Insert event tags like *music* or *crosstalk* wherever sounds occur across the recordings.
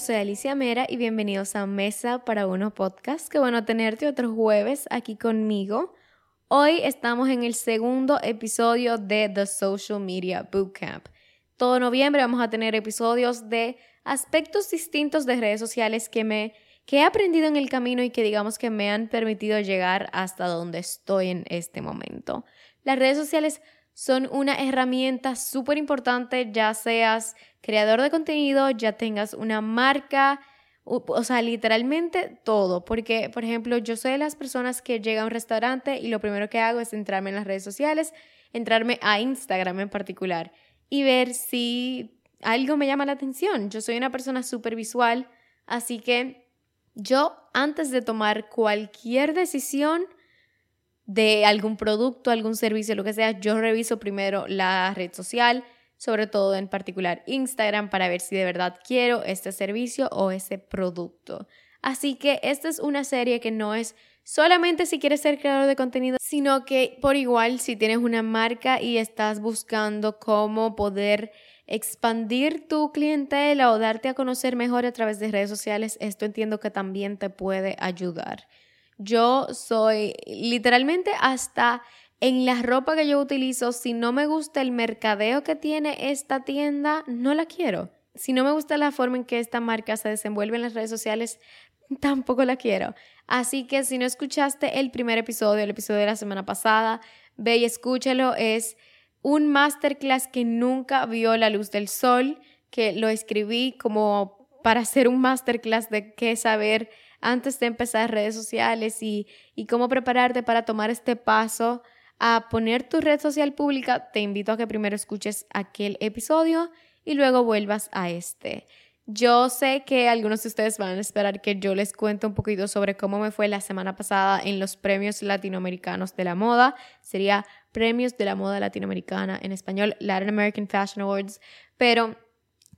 soy Alicia Mera y bienvenidos a Mesa para Uno Podcast. Qué bueno tenerte otro jueves aquí conmigo. Hoy estamos en el segundo episodio de The Social Media Bootcamp. Todo noviembre vamos a tener episodios de aspectos distintos de redes sociales que me que he aprendido en el camino y que digamos que me han permitido llegar hasta donde estoy en este momento. Las redes sociales son una herramienta súper importante, ya seas creador de contenido, ya tengas una marca, o, sea, literalmente todo, porque, por ejemplo, yo soy de las personas que llega a un restaurante y lo primero que hago es entrarme en las redes sociales, entrarme a Instagram en particular y ver si algo me llama la atención. Yo soy una persona súper visual, así que yo antes de tomar cualquier decisión, de algún producto, algún servicio, lo que sea, yo reviso primero la red social, sobre todo en particular Instagram, para ver si de verdad quiero este servicio o ese producto. Así que esta es una serie que no es solamente si quieres ser creador de contenido, sino que por igual si tienes una marca y estás buscando cómo poder expandir tu clientela o darte a conocer mejor a través de redes sociales, esto entiendo que también te puede ayudar. Yo soy literalmente hasta en la ropa que yo utilizo, si no me gusta el mercadeo que tiene esta tienda, no la quiero. Si no me gusta la forma en que esta marca se desenvuelve en las redes sociales, tampoco la quiero. Así que si no escuchaste el primer episodio, el episodio de la semana pasada, ve y escúchalo. Es un masterclass que nunca vio la luz del sol, que lo escribí como para hacer un masterclass de qué saber antes de empezar redes sociales y, y cómo prepararte para tomar este paso a poner tu red social pública, te invito a que primero escuches aquel episodio y luego vuelvas a este. Yo sé que algunos de ustedes van a esperar que yo les cuente un poquito sobre cómo me fue la semana pasada en los premios latinoamericanos de la moda. Sería premios de la moda latinoamericana en español, Latin American Fashion Awards. Pero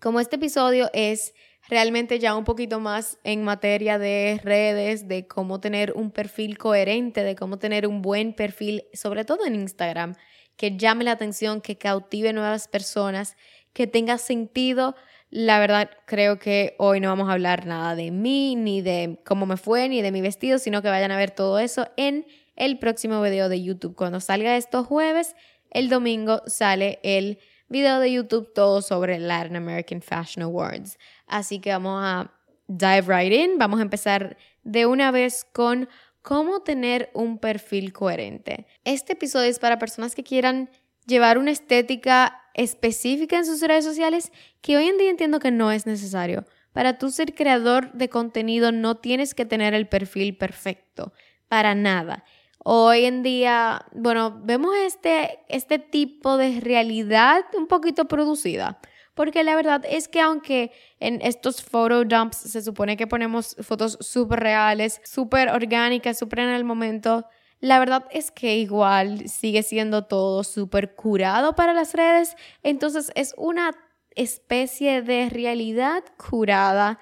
como este episodio es realmente ya un poquito más en materia de redes, de cómo tener un perfil coherente, de cómo tener un buen perfil, sobre todo en Instagram, que llame la atención, que cautive nuevas personas, que tenga sentido. La verdad, creo que hoy no vamos a hablar nada de mí, ni de cómo me fue, ni de mi vestido, sino que vayan a ver todo eso en el próximo video de YouTube. Cuando salga estos jueves, el domingo sale el video de YouTube todo sobre Latin American Fashion Awards. Así que vamos a dive right in. Vamos a empezar de una vez con cómo tener un perfil coherente. Este episodio es para personas que quieran llevar una estética específica en sus redes sociales que hoy en día entiendo que no es necesario. Para tú ser creador de contenido no tienes que tener el perfil perfecto, para nada. Hoy en día, bueno, vemos este, este tipo de realidad un poquito producida. Porque la verdad es que aunque en estos photo dumps se supone que ponemos fotos súper reales, súper orgánicas, súper en el momento, la verdad es que igual sigue siendo todo súper curado para las redes. Entonces es una especie de realidad curada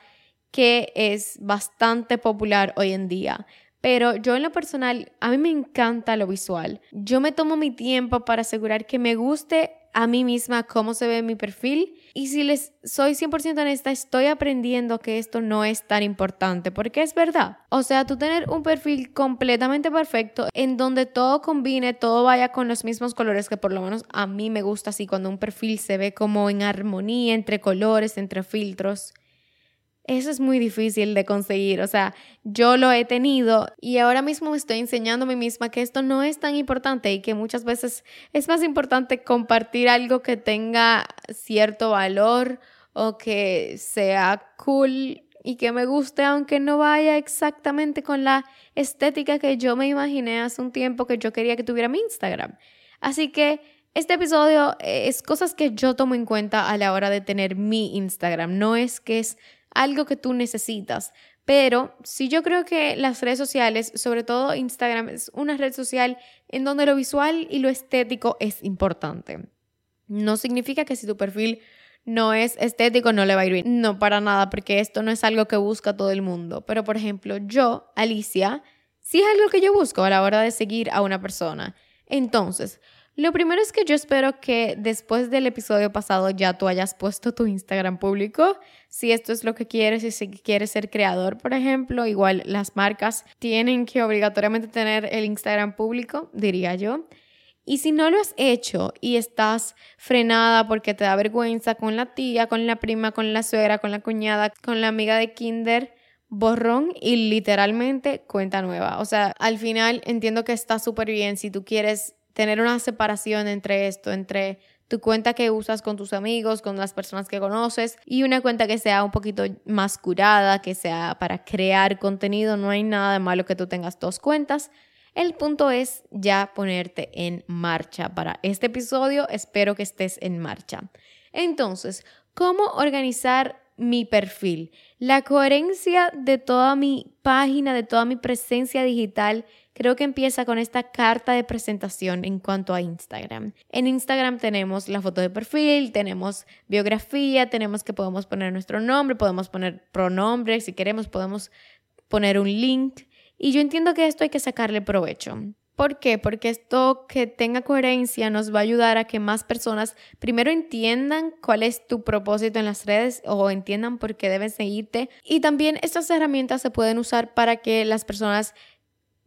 que es bastante popular hoy en día. Pero yo en lo personal, a mí me encanta lo visual. Yo me tomo mi tiempo para asegurar que me guste a mí misma cómo se ve mi perfil. Y si les soy 100% honesta, estoy aprendiendo que esto no es tan importante, porque es verdad. O sea, tú tener un perfil completamente perfecto en donde todo combine, todo vaya con los mismos colores, que por lo menos a mí me gusta así, cuando un perfil se ve como en armonía entre colores, entre filtros. Eso es muy difícil de conseguir, o sea, yo lo he tenido y ahora mismo me estoy enseñando a mí misma que esto no es tan importante y que muchas veces es más importante compartir algo que tenga cierto valor o que sea cool y que me guste aunque no vaya exactamente con la estética que yo me imaginé hace un tiempo que yo quería que tuviera mi Instagram. Así que este episodio es cosas que yo tomo en cuenta a la hora de tener mi Instagram, no es que es algo que tú necesitas. Pero sí yo creo que las redes sociales, sobre todo Instagram, es una red social en donde lo visual y lo estético es importante. No significa que si tu perfil no es estético no le va a ir bien. No, para nada, porque esto no es algo que busca todo el mundo. Pero, por ejemplo, yo, Alicia, sí es algo que yo busco a la hora de seguir a una persona. Entonces, Lo primero es que yo espero que después del episodio pasado ya tú hayas puesto tu Instagram público. Si esto es lo que quieres y si quieres ser creador, por ejemplo, igual las marcas tienen que obligatoriamente tener el Instagram público, diría yo. Y si no lo has hecho y estás frenada porque te da vergüenza con la tía, con la prima, con la suegra, con la cuñada, con la amiga de kinder, borrón y literalmente cuenta nueva. O sea, al final entiendo que está súper bien si tú quieres tener una separación entre esto, entre tu cuenta que usas con tus amigos, con las personas que conoces y una cuenta que sea un poquito más curada, que sea para crear contenido. No hay nada de malo que tú tengas dos cuentas. El punto es ya ponerte en marcha. Para este episodio espero que estés en marcha. Entonces, ¿cómo organizar mi perfil? La coherencia de toda mi página, de toda mi presencia digital creo que empieza con esta carta de presentación en cuanto a Instagram. En Instagram tenemos la foto de perfil, tenemos biografía, tenemos que podemos poner nuestro nombre, podemos poner pronombre, si queremos podemos poner un link. Y yo entiendo que esto hay que sacarle provecho. ¿Por qué? Porque esto que tenga coherencia nos va a ayudar a que más personas primero entiendan cuál es tu propósito en las redes o entiendan por qué deben seguirte. Y también estas herramientas se pueden usar para que las personas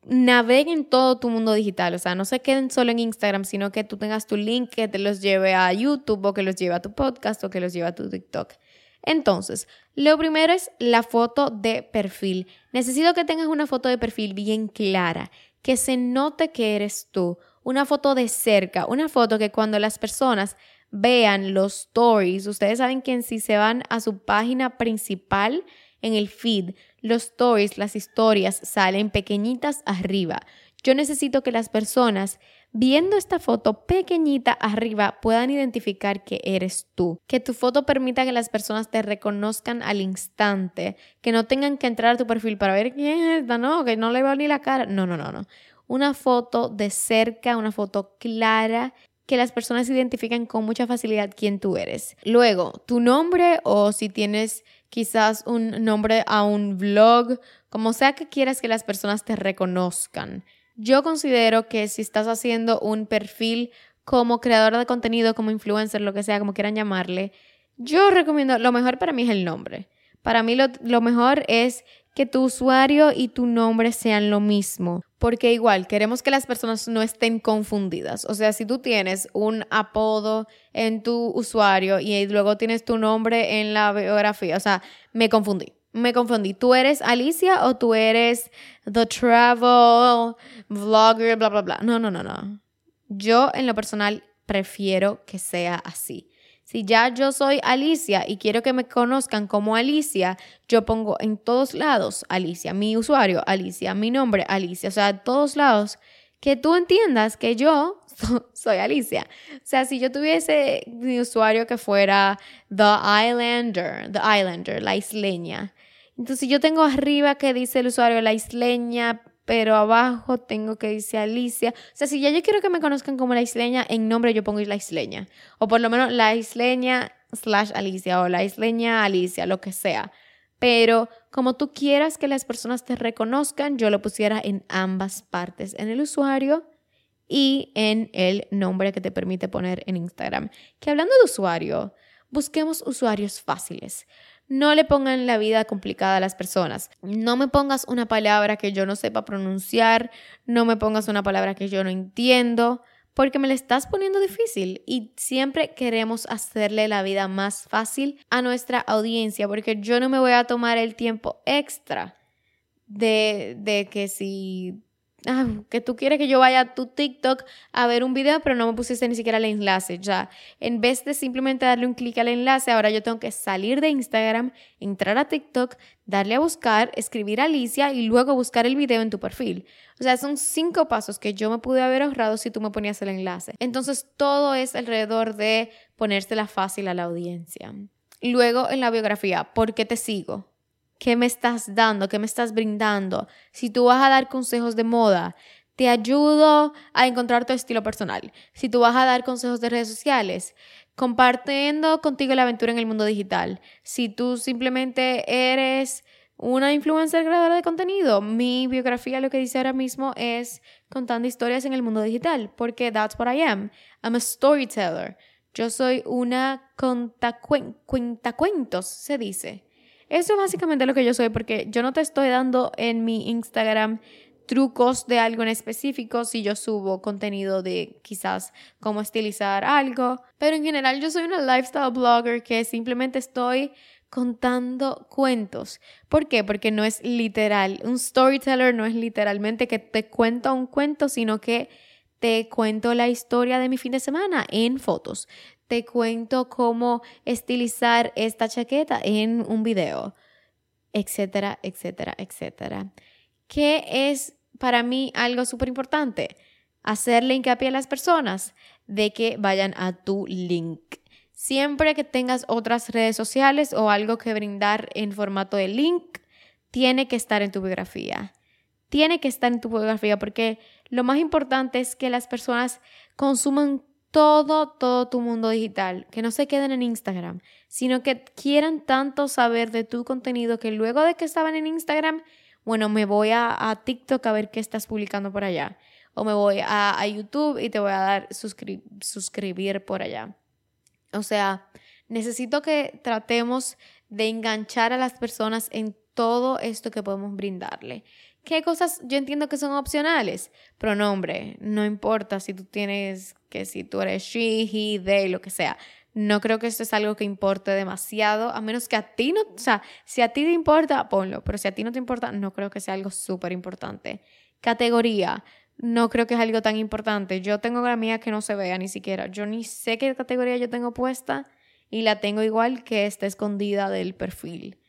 naveguen todo tu mundo digital, o sea, no se queden solo en Instagram, sino que tú tengas tu link que te los lleve a YouTube o que los lleve a tu podcast o que los lleve a tu TikTok. Entonces, lo primero es la foto de perfil. Necesito que tengas una foto de perfil bien clara, que se note que eres tú, una foto de cerca, una foto que cuando las personas vean los stories, ustedes saben que si se van a su página principal en el feed, los stories, las historias salen pequeñitas arriba. Yo necesito que las personas viendo esta foto pequeñita arriba puedan identificar que eres tú, que tu foto permita que las personas te reconozcan al instante, que no tengan que entrar a tu perfil para ver quién es esta, no, que no le veo ni la cara. No, no, no, no. Una foto de cerca, una foto clara que las personas identifiquen con mucha facilidad quién tú eres. Luego, tu nombre o si tienes quizás un nombre a un blog, como sea que quieras que las personas te reconozcan. Yo considero que si estás haciendo un perfil como creador de contenido, como influencer, lo que sea, como quieran llamarle, yo recomiendo, lo mejor para mí es el nombre. Para mí lo, lo mejor es que tu usuario y tu nombre sean lo mismo, porque igual queremos que las personas no estén confundidas. O sea, si tú tienes un apodo en tu usuario y luego tienes tu nombre en la biografía, o sea, me confundí. Me confundí. ¿Tú eres Alicia o tú eres The Travel Vlogger, bla, bla, bla? No, no, no, no. Yo en lo personal prefiero que sea así. Si ya yo soy Alicia y quiero que me conozcan como Alicia, yo pongo en todos lados Alicia, mi usuario Alicia, mi nombre Alicia, o sea, todos lados, que tú entiendas que yo *laughs* soy Alicia. O sea, si yo tuviese mi usuario que fuera The Islander, The Islander, la isleña. Entonces yo tengo arriba que dice el usuario la isleña pero abajo tengo que decir Alicia. O sea, si ya yo quiero que me conozcan como la isleña, en nombre yo pongo la isleña. O por lo menos la isleña slash Alicia o la isleña Alicia, lo que sea. Pero como tú quieras que las personas te reconozcan, yo lo pusiera en ambas partes, en el usuario y en el nombre que te permite poner en Instagram. Que hablando de usuario, busquemos usuarios fáciles. No le pongan la vida complicada a las personas. No me pongas una palabra que yo no sepa pronunciar, no me pongas una palabra que yo no entiendo, porque me la estás poniendo difícil y siempre queremos hacerle la vida más fácil a nuestra audiencia, porque yo no me voy a tomar el tiempo extra de, de que si Ah, que tú quieres que yo vaya a tu TikTok a ver un video, pero no me pusiste ni siquiera el enlace. Ya, en vez de simplemente darle un clic al enlace, ahora yo tengo que salir de Instagram, entrar a TikTok, darle a buscar, escribir Alicia y luego buscar el video en tu perfil. O sea, son cinco pasos que yo me pude haber ahorrado si tú me ponías el enlace. Entonces, todo es alrededor de ponérsela fácil a la audiencia. Luego, en la biografía, ¿por qué te sigo? ¿Qué me estás dando? ¿Qué me estás brindando? Si tú vas a dar consejos de moda, te ayudo a encontrar tu estilo personal. Si tú vas a dar consejos de redes sociales, compartiendo contigo la aventura en el mundo digital. Si tú simplemente eres una influencer creadora de contenido. Mi biografía lo que dice ahora mismo es contando historias en el mundo digital, porque that's what I am. I'm a storyteller. Yo soy una cuentacuentos, se dice. Eso es básicamente lo que yo soy, porque yo no te estoy dando en mi Instagram trucos de algo en específico si yo subo contenido de quizás cómo estilizar algo, pero en general yo soy una lifestyle blogger que simplemente estoy contando cuentos. ¿Por qué? Porque no es literal. Un storyteller no es literalmente que te cuenta un cuento, sino que te cuento la historia de mi fin de semana en fotos. Cuento cómo estilizar esta chaqueta en un video, etcétera, etcétera, etcétera. ¿Qué es para mí algo súper importante? Hacerle hincapié a las personas de que vayan a tu link. Siempre que tengas otras redes sociales o algo que brindar en formato de link, tiene que estar en tu biografía. Tiene que estar en tu biografía porque lo más importante es que las personas consuman todo, todo tu mundo digital, que no se queden en Instagram, sino que quieran tanto saber de tu contenido que luego de que estaban en Instagram, bueno, me voy a, TikTok a ver qué estás publicando por allá, o me voy a, YouTube y te voy a dar suscribir por allá. O sea, necesito que tratemos de enganchar a las personas en todo esto que podemos brindarle. ¿Qué cosas yo entiendo que son opcionales? Pronombre, no importa si tú tienes, que si tú eres she, he, they, lo que sea. No creo que esto es algo que importe demasiado, a menos que a ti no, o sea, si a ti te importa, ponlo, pero si a ti no te importa, no creo que sea algo súper importante. Categoría, no creo que es algo tan importante. Yo tengo la mía que no se vea ni siquiera. Yo ni sé qué categoría yo tengo puesta y la tengo igual que está escondida del perfil.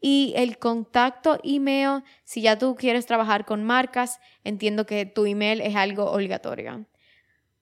Y el contacto email, si ya tú quieres trabajar con marcas, entiendo que tu email es algo obligatorio.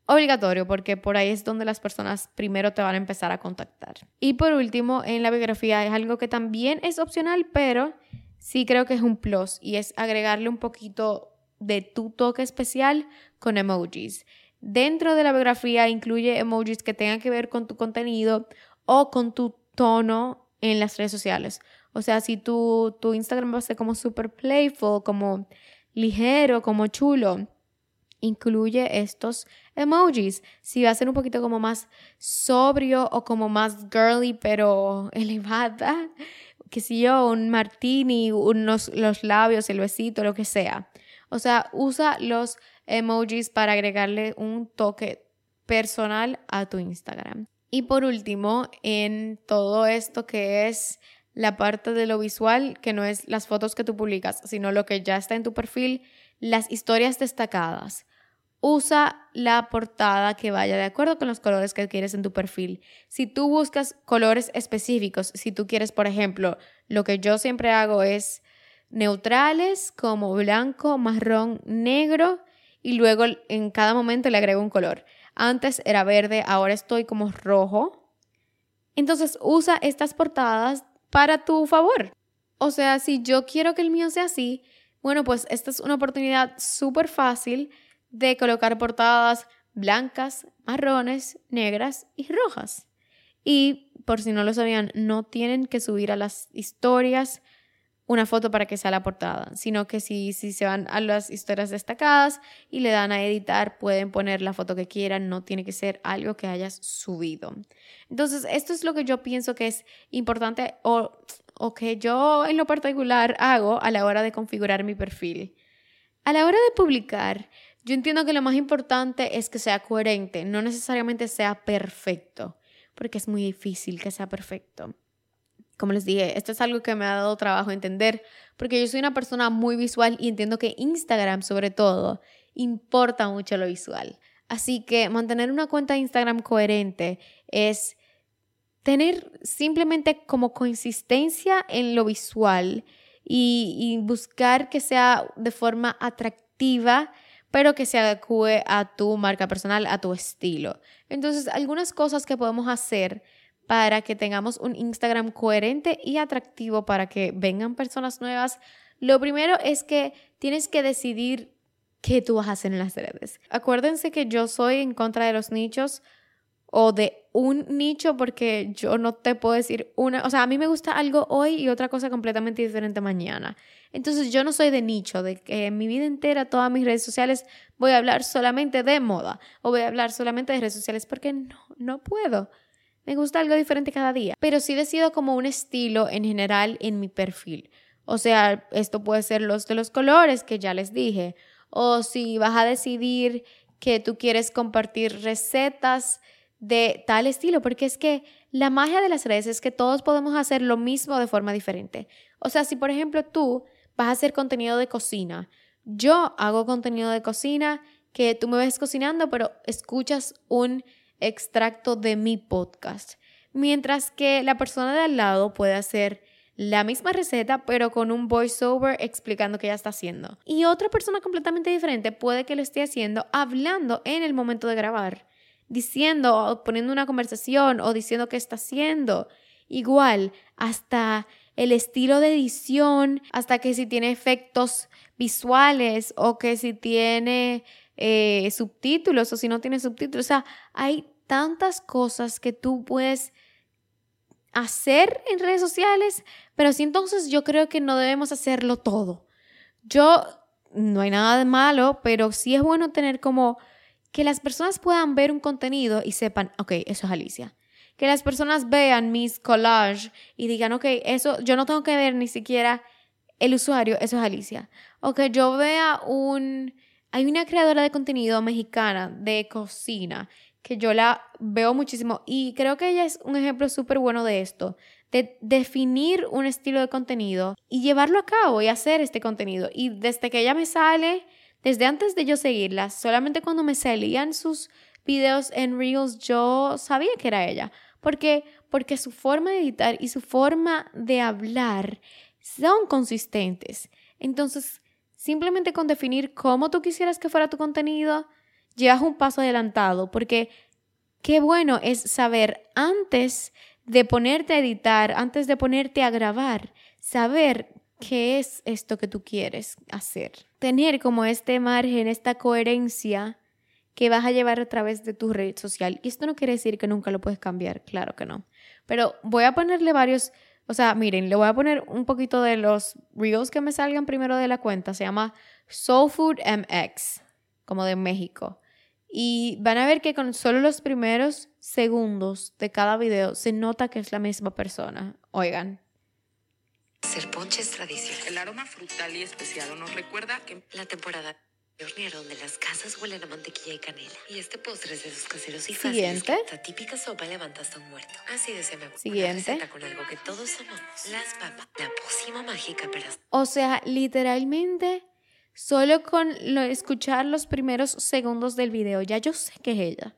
Obligatorio porque por ahí es donde las personas primero te van a empezar a contactar. Y por último, en la biografía es algo que también es opcional, pero sí creo que es un plus y es agregarle un poquito de tu toque especial con emojis. Dentro de la biografía incluye emojis que tengan que ver con tu contenido o con tu tono en las redes sociales. O sea, si tu, tu Instagram va a ser como super playful, como ligero, como chulo, incluye estos emojis. Si va a ser un poquito como más sobrio o como más girly, pero *laughs* elevada, que si yo, un martini, unos los labios, el besito, lo que sea. O sea, usa los emojis para agregarle un toque personal a tu Instagram. Y por último, en todo esto que es la parte de lo visual, que no es las fotos que tú publicas, sino lo que ya está en tu perfil, las historias destacadas. Usa la portada que vaya de acuerdo con los colores que quieres en tu perfil. Si tú buscas colores específicos, si tú quieres, por ejemplo, lo que yo siempre hago es neutrales como blanco, marrón, negro y luego en cada momento le agrego un color. Antes era verde, ahora estoy como rojo. Entonces usa estas portadas para tu favor. O sea, si yo quiero que el mío sea así, bueno, pues esta es una oportunidad súper fácil de colocar portadas blancas, marrones, negras y rojas. Y por si no lo sabían, no tienen que subir a las historias una foto para que sea la portada, sino que si, si se van a las historias destacadas y le dan a editar, pueden poner la foto que quieran, no tiene que ser algo que hayas subido. Entonces, esto es lo que yo pienso que es importante o, o que yo en lo particular hago a la hora de configurar mi perfil. A la hora de publicar, yo entiendo que lo más importante es que sea coherente, no necesariamente sea perfecto, porque es muy difícil que sea perfecto como les dije, esto es algo que me ha dado trabajo entender, porque yo soy una persona muy visual y entiendo que Instagram sobre todo importa mucho lo visual. Así que mantener una cuenta de Instagram coherente es tener simplemente como consistencia en lo visual y, y, buscar que sea de forma atractiva, pero que se adecue a tu marca personal, a tu estilo. Entonces, algunas cosas que podemos hacer para que tengamos un Instagram coherente y atractivo para que vengan personas nuevas. Lo primero es que tienes que decidir qué tú vas a hacer en las redes. Acuérdense que yo soy en contra de los nichos o de un nicho porque yo no te puedo decir una, o sea, a mí me gusta algo hoy y otra cosa completamente diferente mañana. Entonces yo no soy de nicho, de que en mi vida entera, todas mis redes sociales, voy a hablar solamente de moda o voy a hablar solamente de redes sociales porque no, no puedo. Me gusta algo diferente cada día, pero sí decido como un estilo en general en mi perfil. O sea, esto puede ser los de los colores que ya les dije, o si vas a decidir que tú quieres compartir recetas de tal estilo, porque es que la magia de las redes es que todos podemos hacer lo mismo de forma diferente. O sea, si por ejemplo tú vas a hacer contenido de cocina, yo hago contenido de cocina que tú me ves cocinando, pero escuchas un extracto de mi podcast. Mientras que la persona de al lado puede hacer la misma receta, pero con un voiceover explicando qué ella está haciendo. Y otra persona completamente diferente puede que lo esté haciendo hablando en el momento de grabar, diciendo, o poniendo una conversación o diciendo qué está haciendo. Igual, hasta el estilo de edición, hasta que si tiene efectos visuales o que si tiene eh, subtítulos o si no tiene subtítulos. O sea, hay tantas cosas que tú puedes hacer en redes sociales, pero sí entonces yo creo que no debemos hacerlo todo. Yo, no hay nada de malo, pero sí es bueno tener como que las personas puedan ver un contenido y sepan, ok, eso es Alicia. Que las personas vean mis collages y digan, ok, eso yo no tengo que ver ni siquiera el usuario, eso es Alicia. O que yo vea un... Hay una creadora de contenido mexicana de cocina que yo la veo muchísimo y creo que ella es un ejemplo súper bueno de esto, de definir un estilo de contenido y llevarlo a cabo y hacer este contenido. Y desde que ella me sale, desde antes de yo seguirla, solamente cuando me salían sus videos en Reels, yo sabía que era ella. Porque, porque su forma de editar y su forma de hablar son consistentes. Entonces, simplemente con definir cómo tú quisieras que fuera tu contenido, llevas un paso adelantado, porque qué bueno es saber antes de ponerte a editar, antes de ponerte a grabar, saber qué es esto que tú quieres hacer. Tener como este margen, esta coherencia que vas a llevar a través de tu red social. Y esto no quiere decir que nunca lo puedes cambiar, claro que no. Pero voy a ponerle varios, o sea, miren, le voy a poner un poquito de los reels que me salgan primero de la cuenta. Se llama Soul MX, como de México. Y van a ver que con solo los primeros segundos de cada video se nota que es la misma persona. Oigan. Ser ponche es tradicional. El aroma frutal y especiado nos recuerda que la temporada donde las casas huelen a mantequilla y canela. Y este postre es de esos caseros y fáciles Siguiente. la típica sopa levanta hasta un muerto. Así de me Siguiente. con algo que todos amamos. Las papas. La pócima mágica para... O sea, literalmente Solo con escuchar los primeros segundos del video, ya yo sé que es ella.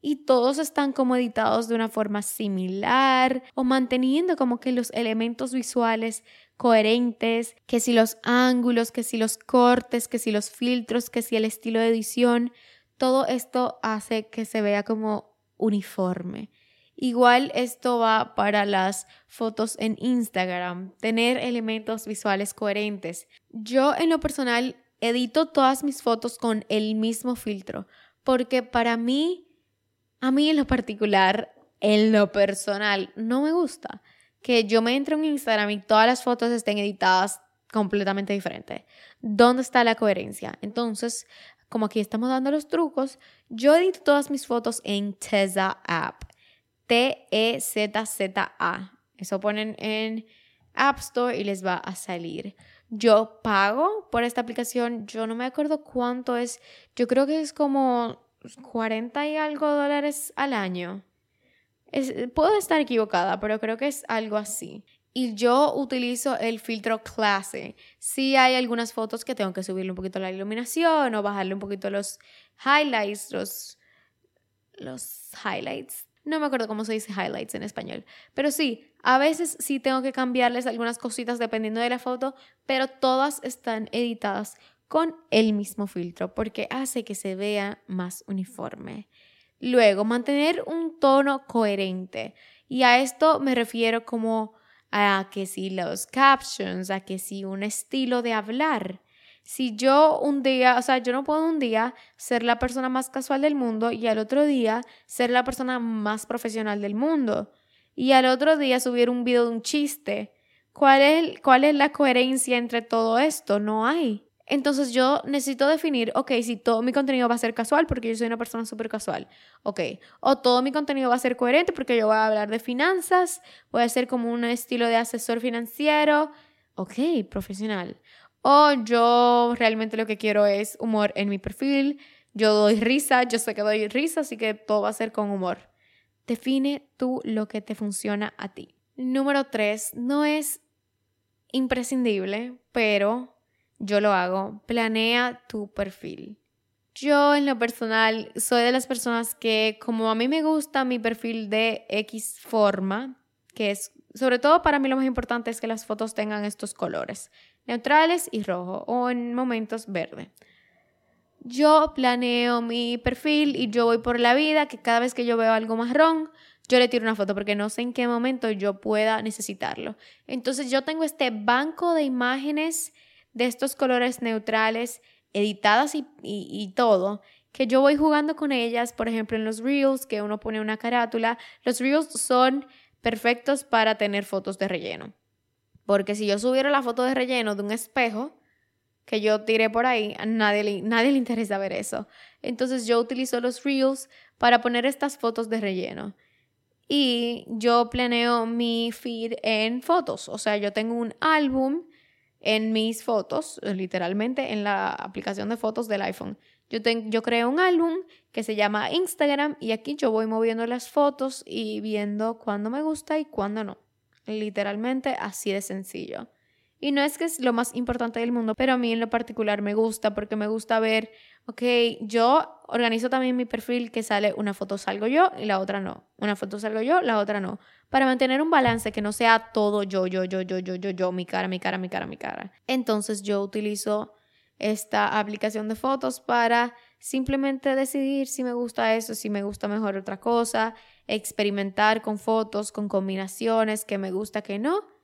Y todos están como editados de una forma similar o manteniendo como que los elementos visuales coherentes, que si los ángulos, que si los cortes, que si los filtros, que si el estilo de edición, todo esto hace que se vea como uniforme. Igual esto va para las fotos en Instagram, tener elementos visuales coherentes. Yo en lo personal edito todas mis fotos con el mismo filtro, porque para mí, a mí en lo particular, en lo personal, no me gusta que yo me entre en Instagram y todas las fotos estén editadas completamente diferente. ¿Dónde está la coherencia? Entonces, como aquí estamos dando los trucos, yo edito todas mis fotos en Teza App. T-E-Z-Z-A. Eso ponen en App Store y les va a salir. Yo pago por esta aplicación, yo no me acuerdo cuánto es, yo creo que es como 40 y algo dólares al año. puedo estar equivocada, pero creo que es algo así. Y yo utilizo el filtro clase. Sí hay algunas fotos que tengo que subirle un poquito la iluminación o bajarle un poquito los highlights, los, los highlights no me acuerdo cómo se dice highlights en español. Pero sí, a veces sí tengo que cambiarles algunas cositas dependiendo de la foto, pero todas están editadas con el mismo filtro porque hace que se vea más uniforme. Luego, mantener un tono coherente. Y a esto me refiero como a que si los captions, a que si un estilo de hablar Si yo un día, o sea, yo no puedo un día ser la persona más casual del mundo y al otro día ser la persona más profesional del mundo. Y al otro día subir un video de un chiste. ¿Cuál es, cuál es la coherencia entre todo esto? No hay. Entonces yo necesito definir, ok, si todo mi contenido va a ser casual porque yo soy una persona súper casual, ok, o todo mi contenido va a ser coherente porque yo voy a hablar de finanzas, voy a ser como un estilo de asesor financiero, ok, profesional. O yo realmente lo que quiero es humor en mi perfil, yo doy risa, yo sé que doy risa, así que todo va a ser con humor. Define tú lo que te funciona a ti. Número tres, no es imprescindible, pero yo lo hago, planea tu perfil. Yo en lo personal soy de las personas que como a mí me gusta mi perfil de X forma, que es sobre todo para mí lo más importante es que las fotos tengan estos colores, neutrales y rojo o en momentos verde. Yo planeo mi perfil y yo voy por la vida que cada vez que yo veo algo marrón, yo le tiro una foto porque no sé en qué momento yo pueda necesitarlo. Entonces yo tengo este banco de imágenes de estos colores neutrales, editadas y, todo, que yo voy jugando con ellas, por ejemplo, en los reels, que uno pone una carátula. Los reels son perfectos para tener fotos de relleno. Porque si yo subiera la foto de relleno de un espejo que yo tiré por ahí, a nadie nadie le interesa ver eso. Entonces yo utilizo los reels para poner estas fotos de relleno. Y yo planeo mi feed en fotos. O sea, yo tengo un álbum en mis fotos, literalmente en la aplicación de fotos del iPhone. Yo, yo creo un álbum que se llama Instagram y aquí yo voy moviendo las fotos y viendo cuándo me gusta y cuándo no. Literalmente así de sencillo. Y no es que es lo más importante del mundo, pero a mí en lo particular me gusta porque me gusta ver, ok, yo organizo también mi perfil que sale una foto salgo yo y la otra no. Una foto salgo yo, la otra no. Para mantener un balance que no sea todo yo, yo, yo, yo, yo, yo, yo, mi cara, mi cara, mi cara, mi cara. Entonces yo utilizo esta aplicación de fotos para simplemente decidir si me gusta eso, si me gusta mejor otra cosa, experimentar con fotos, con combinaciones, que me gusta, que no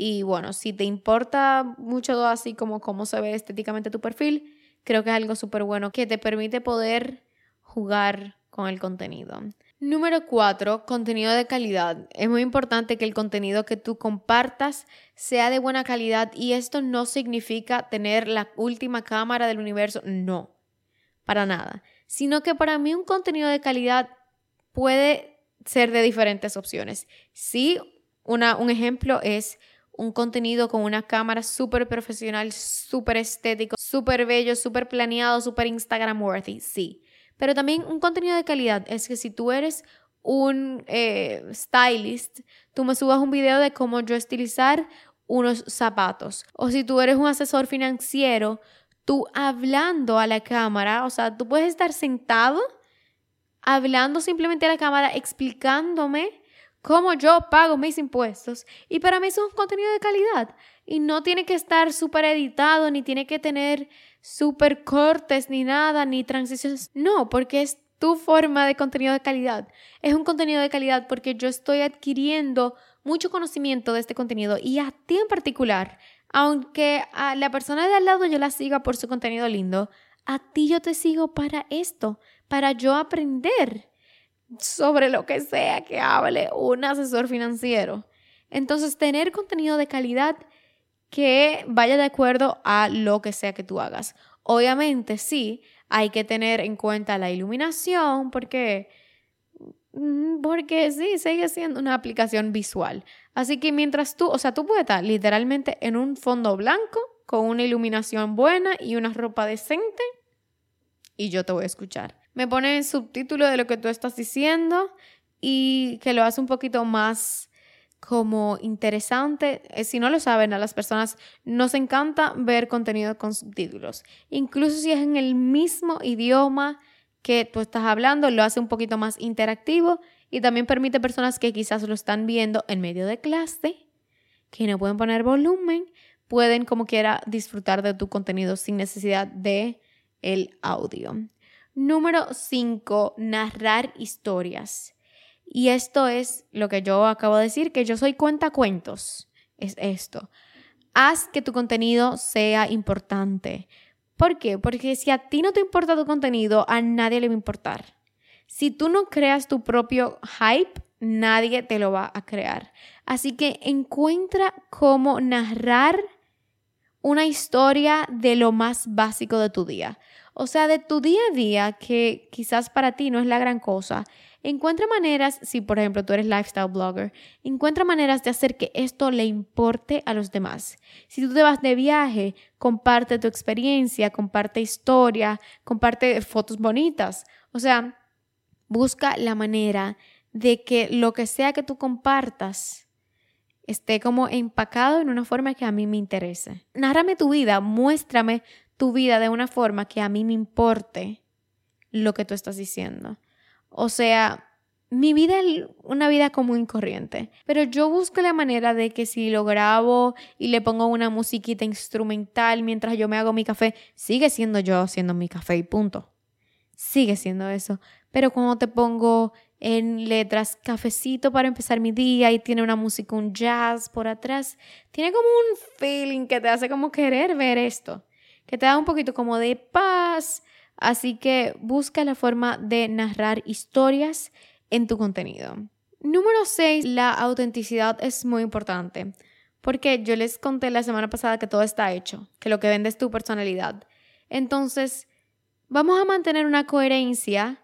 y bueno, si te importa mucho así como cómo se ve estéticamente tu perfil, creo que es algo súper bueno que te permite poder jugar con el contenido. Número cuatro, contenido de calidad. Es muy importante que el contenido que tú compartas sea de buena calidad y esto no significa tener la última cámara del universo, no, para nada, sino que para mí un contenido de calidad puede ser de diferentes opciones. Sí, una, un ejemplo es un contenido con una cámara súper profesional, súper estético, súper bello, súper planeado, súper Instagram worthy, sí. Pero también un contenido de calidad es que si tú eres un eh, stylist, tú me subas un video de cómo yo estilizar unos zapatos. O si tú eres un asesor financiero, tú hablando a la cámara, o sea, tú puedes estar sentado hablando simplemente a la cámara, explicándome cómo yo pago mis impuestos. Y para mí eso es un contenido de calidad. Y no tiene que estar súper editado, ni tiene que tener súper cortes, ni nada, ni transiciones. No, porque es tu forma de contenido de calidad. Es un contenido de calidad porque yo estoy adquiriendo mucho conocimiento de este contenido y a ti en particular, aunque a la persona de al lado yo la siga por su contenido lindo, a ti yo te sigo para esto, para yo aprender sobre lo que sea que hable un asesor financiero. Entonces, tener contenido de calidad que vaya de acuerdo a lo que sea que tú hagas. Obviamente, sí, hay que tener en cuenta la iluminación porque mm, porque sí, sigue siendo una aplicación visual. Así que mientras tú, o sea, tú puedes estar literalmente en un fondo blanco con una iluminación buena y una ropa decente y yo te voy a escuchar me pone subtítulo de lo que tú estás diciendo y que lo hace un poquito más como interesante. Eh, si no lo saben, a las personas nos encanta ver contenido con subtítulos. Incluso si es en el mismo idioma que tú estás hablando, lo hace un poquito más interactivo y también permite a personas que quizás lo están viendo en medio de clase, que no pueden poner volumen, pueden como quiera disfrutar de tu contenido sin necesidad de el audio. Número 5, narrar historias. Y esto es lo que yo acabo de decir, que yo soy cuentacuentos. Es esto. Haz que tu contenido sea importante. ¿Por qué? Porque si a ti no te importa tu contenido, a nadie le va a importar. Si tú no creas tu propio hype, nadie te lo va a crear. Así que encuentra cómo narrar una historia de lo más básico de tu día. O sea, de tu día a día, que quizás para ti no es la gran cosa. Encuentra maneras, si por ejemplo tú eres lifestyle blogger, encuentra maneras de hacer que esto le importe a los demás. Si tú te vas de viaje, comparte tu experiencia, comparte historia, comparte fotos bonitas. O sea, busca la manera de que lo que sea que tú compartas esté como empacado en una forma que a mí me interese. Nárrame tu vida, muéstrame tu vida de una forma que a mí me importe lo que tú estás diciendo. O sea, mi vida es una vida común y corriente, pero yo busco la manera de que si lo grabo y le pongo una musiquita instrumental mientras yo me hago mi café, sigue siendo yo haciendo mi café y punto. Sigue siendo eso. Pero cuando te pongo en letras cafecito para empezar mi día y tiene una música, un jazz por atrás. Tiene como un feeling que te hace como querer ver esto, que te da un poquito como de paz. Así que busca la forma de narrar historias en tu contenido. Número 6, la autenticidad es muy importante. Porque yo les conté la semana pasada que todo está hecho, que lo que vende es tu personalidad. Entonces, vamos a mantener una coherencia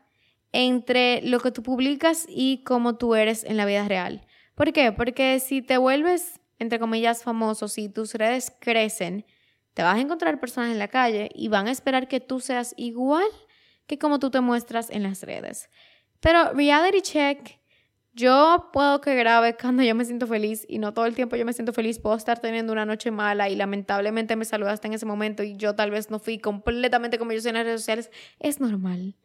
entre lo que tú publicas y cómo tú eres en la vida real. ¿Por qué? Porque si te vuelves, entre comillas, famoso, si tus redes crecen, te vas a encontrar personas en la calle y van a esperar que tú seas igual que como tú te muestras en las redes. Pero reality check, yo puedo que grabe cuando yo me siento feliz y no todo el tiempo yo me siento feliz. Puedo estar teniendo una noche mala y lamentablemente me saludaste en ese momento y yo tal vez no fui completamente como yo soy en las redes sociales. Es normal.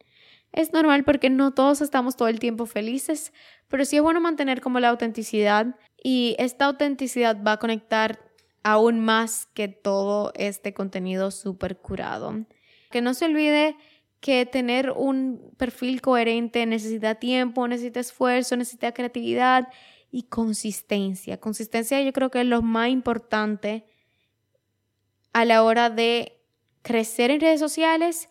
Es normal porque no todos estamos todo el tiempo felices, pero sí es bueno mantener como la autenticidad y esta autenticidad va a conectar aún más que todo este contenido súper curado. Que no se olvide que tener un perfil coherente necesita tiempo, necesita esfuerzo, necesita creatividad y consistencia. Consistencia yo creo que es lo más importante a la hora de crecer en redes sociales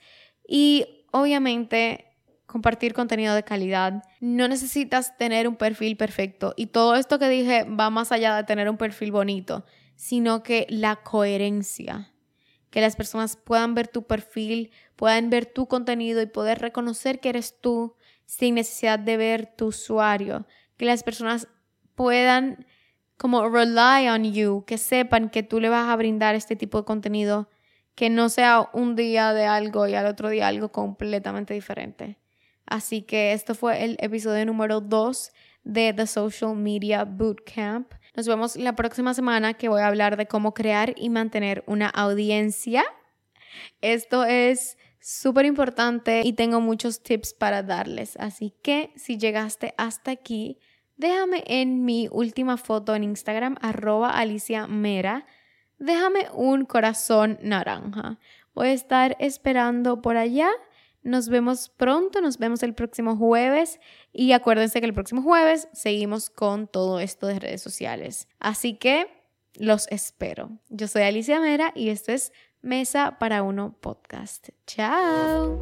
y obviamente compartir contenido de calidad. No necesitas tener un perfil perfecto. Y todo esto que dije va más allá de tener un perfil bonito, sino que la coherencia. Que las personas puedan ver tu perfil, puedan ver tu contenido y poder reconocer que eres tú sin necesidad de ver tu usuario. Que las personas puedan como rely on you, que sepan que tú le vas a brindar este tipo de contenido, que no sea un día de algo y al otro día algo completamente diferente. Así que esto fue el episodio número 2 de The Social Media Bootcamp. Nos vemos la próxima semana que voy a hablar de cómo crear y mantener una audiencia. Esto es súper importante y tengo muchos tips para darles. Así que si llegaste hasta aquí, déjame en mi última foto en Instagram, arroba Alicia Mera, déjame un corazón naranja. Voy a estar esperando por allá nos vemos pronto, nos vemos el próximo jueves y acuérdense que el próximo jueves seguimos con todo esto de redes sociales. Así que los espero. Yo soy Alicia Mera y esto es Mesa para Uno Podcast. Chao.